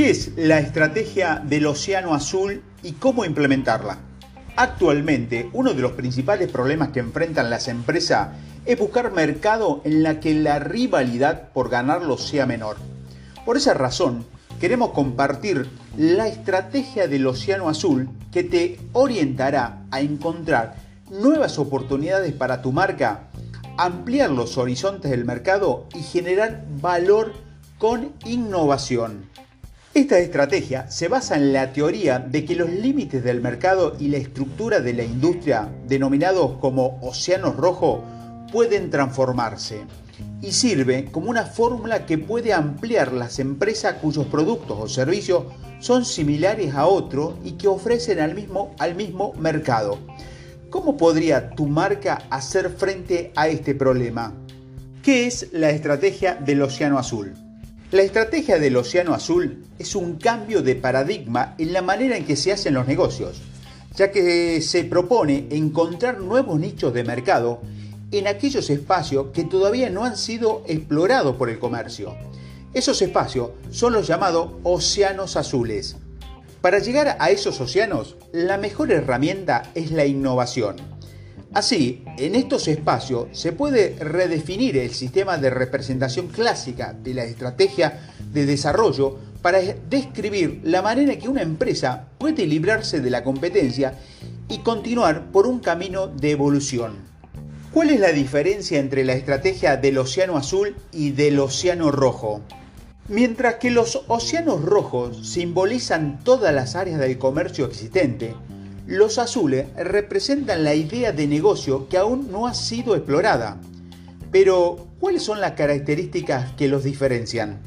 ¿Qué es la estrategia del Océano Azul y cómo implementarla? Actualmente, uno de los principales problemas que enfrentan las empresas es buscar mercado en la que la rivalidad por ganarlo sea menor. Por esa razón, queremos compartir la estrategia del Océano Azul que te orientará a encontrar nuevas oportunidades para tu marca, ampliar los horizontes del mercado y generar valor con innovación. Esta estrategia se basa en la teoría de que los límites del mercado y la estructura de la industria, denominados como océanos rojos, pueden transformarse y sirve como una fórmula que puede ampliar las empresas cuyos productos o servicios son similares a otros y que ofrecen al mismo, al mismo mercado. ¿Cómo podría tu marca hacer frente a este problema? ¿Qué es la estrategia del Océano Azul? La estrategia del Océano Azul es un cambio de paradigma en la manera en que se hacen los negocios, ya que se propone encontrar nuevos nichos de mercado en aquellos espacios que todavía no han sido explorados por el comercio. Esos espacios son los llamados océanos azules. Para llegar a esos océanos, la mejor herramienta es la innovación. Así, en estos espacios se puede redefinir el sistema de representación clásica de la estrategia de desarrollo para describir la manera que una empresa puede librarse de la competencia y continuar por un camino de evolución. ¿Cuál es la diferencia entre la estrategia del Océano Azul y del Océano Rojo? Mientras que los océanos rojos simbolizan todas las áreas del comercio existente, los azules representan la idea de negocio que aún no ha sido explorada. Pero, ¿cuáles son las características que los diferencian?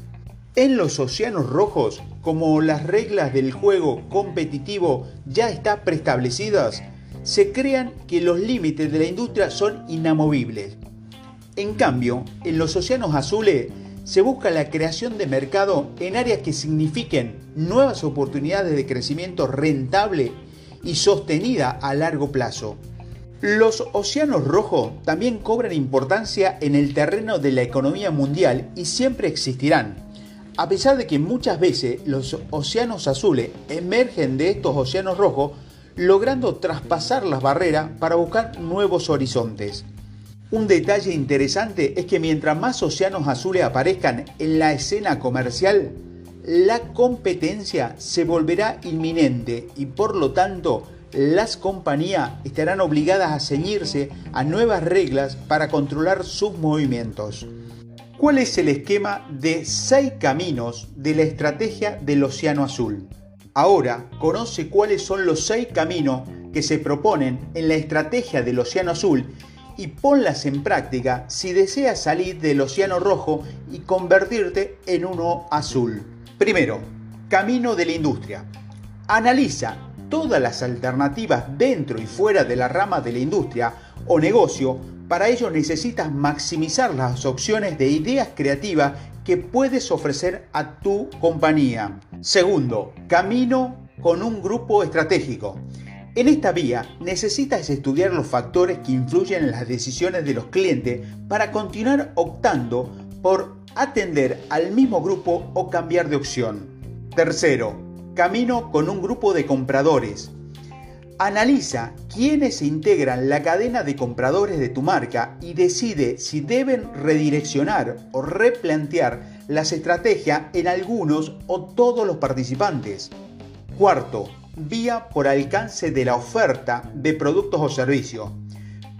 En los océanos rojos, como las reglas del juego competitivo ya están preestablecidas, se crean que los límites de la industria son inamovibles. En cambio, en los océanos azules se busca la creación de mercado en áreas que signifiquen nuevas oportunidades de crecimiento rentable y sostenida a largo plazo. Los océanos rojos también cobran importancia en el terreno de la economía mundial y siempre existirán. A pesar de que muchas veces los océanos azules emergen de estos océanos rojos logrando traspasar las barreras para buscar nuevos horizontes. Un detalle interesante es que mientras más océanos azules aparezcan en la escena comercial, la competencia se volverá inminente y por lo tanto las compañías estarán obligadas a ceñirse a nuevas reglas para controlar sus movimientos. ¿Cuál es el esquema de seis caminos de la estrategia del Océano Azul? Ahora conoce cuáles son los seis caminos que se proponen en la estrategia del Océano Azul y ponlas en práctica si deseas salir del Océano Rojo y convertirte en uno azul. Primero, camino de la industria. Analiza todas las alternativas dentro y fuera de la rama de la industria o negocio. Para ello necesitas maximizar las opciones de ideas creativas que puedes ofrecer a tu compañía. Segundo, camino con un grupo estratégico. En esta vía necesitas estudiar los factores que influyen en las decisiones de los clientes para continuar optando por atender al mismo grupo o cambiar de opción. Tercero, camino con un grupo de compradores. Analiza quiénes integran la cadena de compradores de tu marca y decide si deben redireccionar o replantear las estrategias en algunos o todos los participantes. Cuarto, vía por alcance de la oferta de productos o servicios.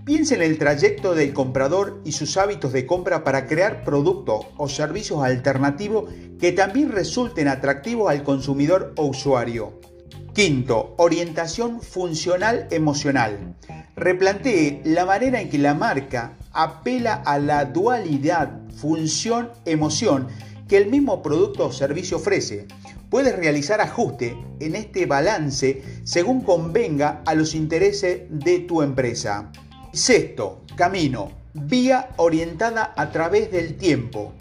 Piensa en el trayecto del comprador y sus hábitos de compra para crear productos o servicios alternativos que también resulten atractivos al consumidor o usuario. Quinto, orientación funcional emocional. Replantee la manera en que la marca apela a la dualidad función-emoción que el mismo producto o servicio ofrece. Puedes realizar ajuste en este balance según convenga a los intereses de tu empresa. Sexto, camino, vía orientada a través del tiempo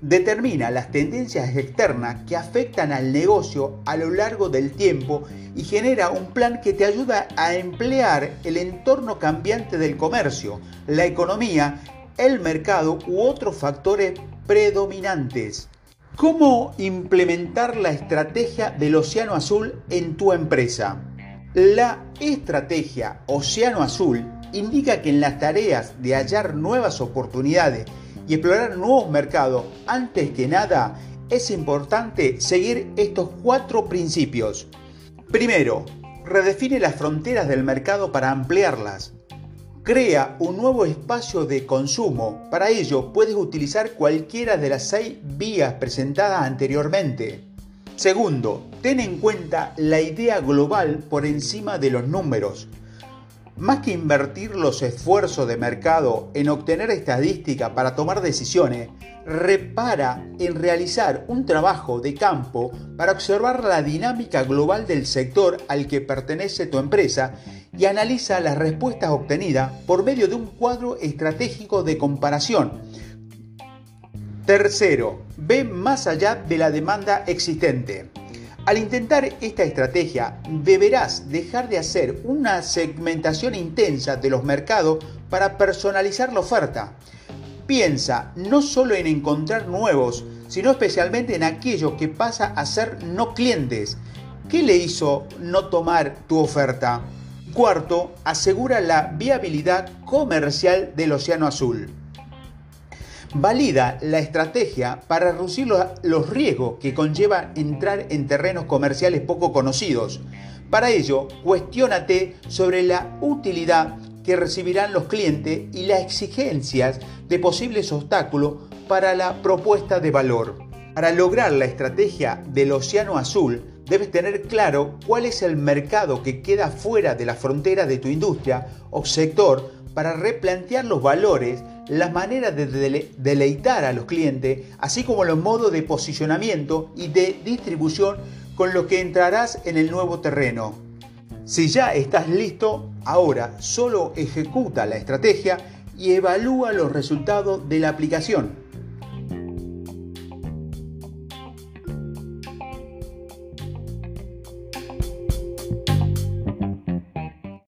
determina las tendencias externas que afectan al negocio a lo largo del tiempo y genera un plan que te ayuda a emplear el entorno cambiante del comercio, la economía, el mercado u otros factores predominantes. ¿Cómo implementar la estrategia del Océano Azul en tu empresa? La estrategia Océano Azul indica que en las tareas de hallar nuevas oportunidades y explorar nuevos mercados, antes que nada, es importante seguir estos cuatro principios. Primero, redefine las fronteras del mercado para ampliarlas. Crea un nuevo espacio de consumo. Para ello puedes utilizar cualquiera de las seis vías presentadas anteriormente. Segundo, ten en cuenta la idea global por encima de los números. Más que invertir los esfuerzos de mercado en obtener estadística para tomar decisiones, repara en realizar un trabajo de campo para observar la dinámica global del sector al que pertenece tu empresa y analiza las respuestas obtenidas por medio de un cuadro estratégico de comparación. Tercero, ve más allá de la demanda existente. Al intentar esta estrategia, deberás dejar de hacer una segmentación intensa de los mercados para personalizar la oferta. Piensa no solo en encontrar nuevos, sino especialmente en aquellos que pasa a ser no clientes. ¿Qué le hizo no tomar tu oferta? Cuarto, asegura la viabilidad comercial del Océano Azul. Valida la estrategia para reducir los riesgos que conlleva entrar en terrenos comerciales poco conocidos. Para ello, cuestiónate sobre la utilidad que recibirán los clientes y las exigencias de posibles obstáculos para la propuesta de valor. Para lograr la estrategia del Océano Azul, debes tener claro cuál es el mercado que queda fuera de la frontera de tu industria o sector para replantear los valores, las maneras de deleitar a los clientes, así como los modos de posicionamiento y de distribución con los que entrarás en el nuevo terreno. Si ya estás listo, ahora solo ejecuta la estrategia y evalúa los resultados de la aplicación.